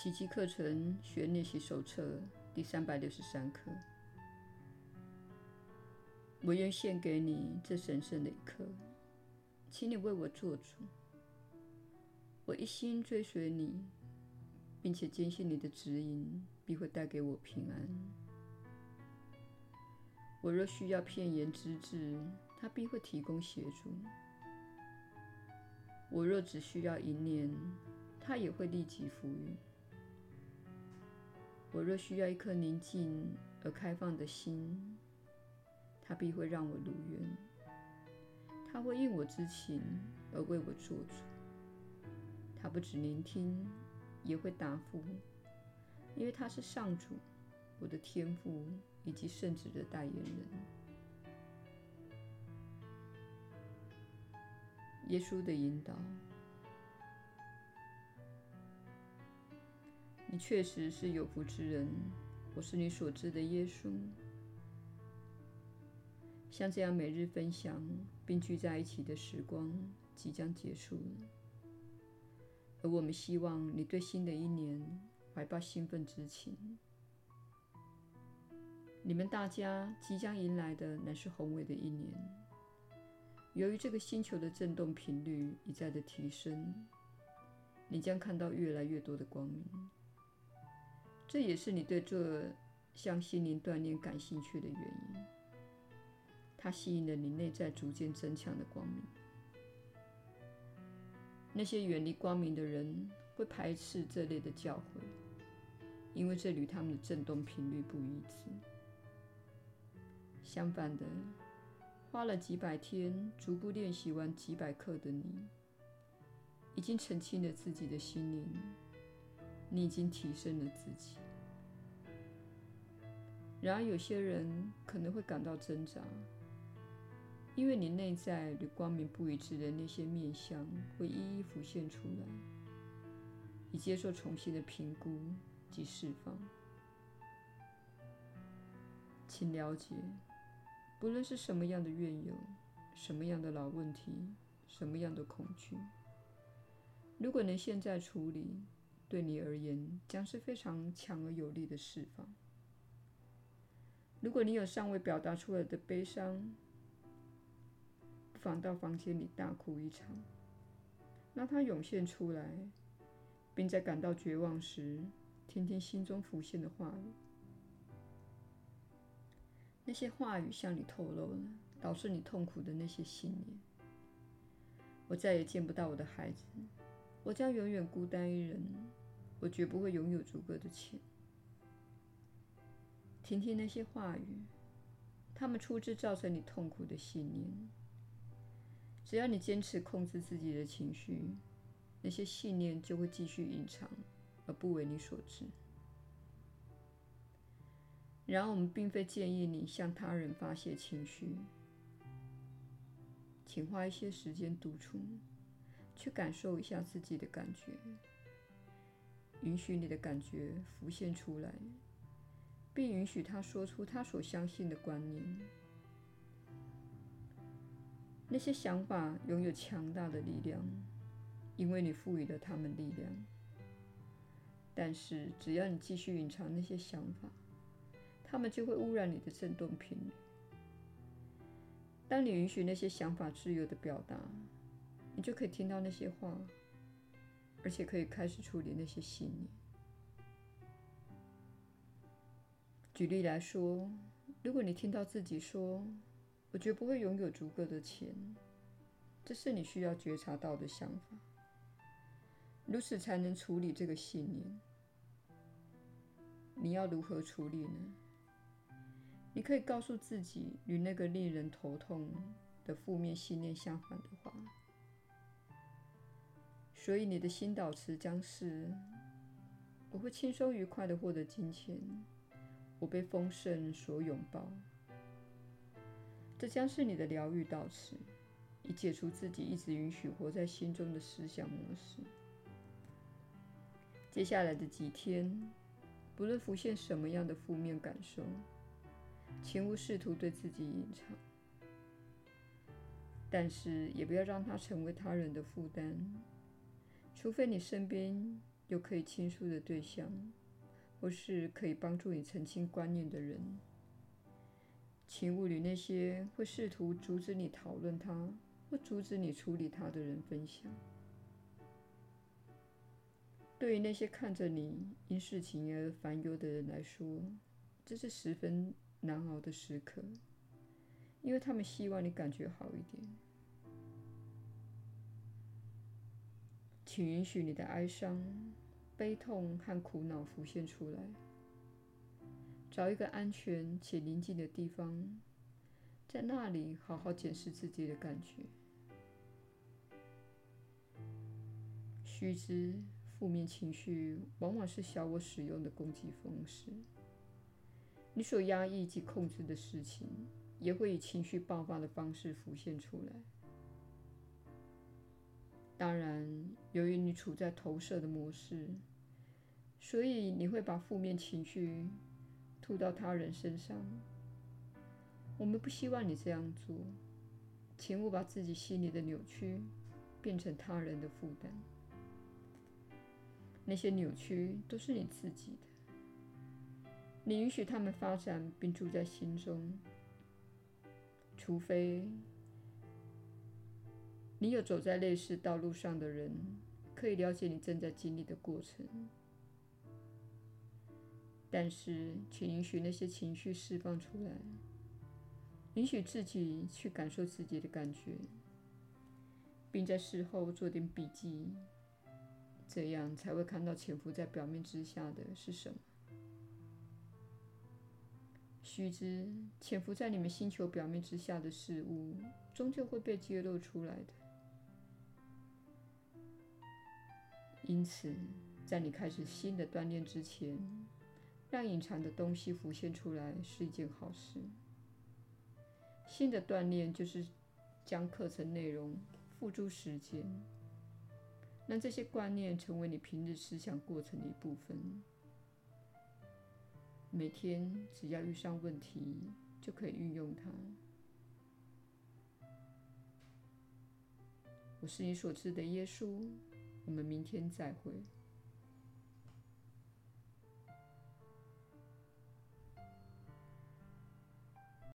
奇迹课程学练习手册第三百六十三课。我愿献给你这神圣的一刻，请你为我做主。我一心追随你，并且坚信你的指引必会带给我平安。我若需要片言之智，他必会提供协助。我若只需要一念，他也会立即赋予。我若需要一颗宁静而开放的心，他必会让我如愿。他会应我之情而为我做主。他不只聆听，也会答复，因为他是上主，我的天父以及圣子的代言人。耶稣的引导。你确实是有福之人，我是你所知的耶稣。像这样每日分享并聚在一起的时光即将结束，而我们希望你对新的一年怀抱兴奋之情。你们大家即将迎来的乃是宏伟的一年。由于这个星球的振动频率一再的提升，你将看到越来越多的光明。这也是你对这项心灵锻炼感兴趣的原因。它吸引了你内在逐渐增强的光明。那些远离光明的人会排斥这类的教诲，因为这与他们的振动频率不一致。相反的，花了几百天逐步练习完几百课的你，已经澄清了自己的心灵。你已经提升了自己。然而，有些人可能会感到挣扎，因为你内在与光明不一致的那些面向会一一浮现出来，以接受重新的评估及释放。请了解，不论是什么样的怨尤、什么样的老问题、什么样的恐惧，如果能现在处理，对你而言，将是非常强而有力的释放。如果你有尚未表达出来的悲伤，不妨到房间里大哭一场，让它涌现出来，并在感到绝望时，听听心中浮现的话语。那些话语向你透露了导致你痛苦的那些信念。我再也见不到我的孩子，我将永远孤单一人。我绝不会拥有足够的钱。听听那些话语，他们出自造成你痛苦的信念。只要你坚持控制自己的情绪，那些信念就会继续隐藏而不为你所知。然而，我们并非建议你向他人发泄情绪，请花一些时间独处，去感受一下自己的感觉。允许你的感觉浮现出来，并允许他说出他所相信的观念。那些想法拥有强大的力量，因为你赋予了他们力量。但是，只要你继续隐藏那些想法，他们就会污染你的振动频率。当你允许那些想法自由的表达，你就可以听到那些话。而且可以开始处理那些信念。举例来说，如果你听到自己说“我绝不会拥有足够的钱”，这是你需要觉察到的想法。如此才能处理这个信念。你要如何处理呢？你可以告诉自己与那个令人头痛的负面信念相反的话。所以，你的新导词将是：“我会轻松愉快地获得金钱，我被丰盛所拥抱。”这将是你的疗愈导词，以解除自己一直允许活在心中的思想模式。接下来的几天，不论浮现什么样的负面感受，请勿试图对自己隐藏，但是也不要让它成为他人的负担。除非你身边有可以倾诉的对象，或是可以帮助你澄清观念的人。请勿与那些会试图阻止你讨论它或阻止你处理它的人分享。对于那些看着你因事情而烦忧的人来说，这是十分难熬的时刻，因为他们希望你感觉好一点。请允许你的哀伤、悲痛和苦恼浮现出来。找一个安全且宁静的地方，在那里好好检视自己的感觉。须知，负面情绪往往是小我使用的攻击方式。你所压抑及控制的事情，也会以情绪爆发的方式浮现出来。当然，由于你处在投射的模式，所以你会把负面情绪。吐到他人身上，我们不希望你这样做。请勿把自己心里的扭曲变成他人的负担。那些扭曲都是你自己的，你允许他们发展并住在心中，除非你有走在类似道路上的人，可以了解你正在经历的过程。但是，请允许那些情绪释放出来，允许自己去感受自己的感觉，并在事后做点笔记，这样才会看到潜伏在表面之下的是什么。须知，潜伏在你们星球表面之下的事物，终究会被揭露出来的。因此，在你开始新的锻炼之前，让隐藏的东西浮现出来是一件好事。新的锻炼就是将课程内容付诸实践，让这些观念成为你平日思想过程的一部分。每天只要遇上问题，就可以运用它。我是你所知的耶稣。我们明天再会。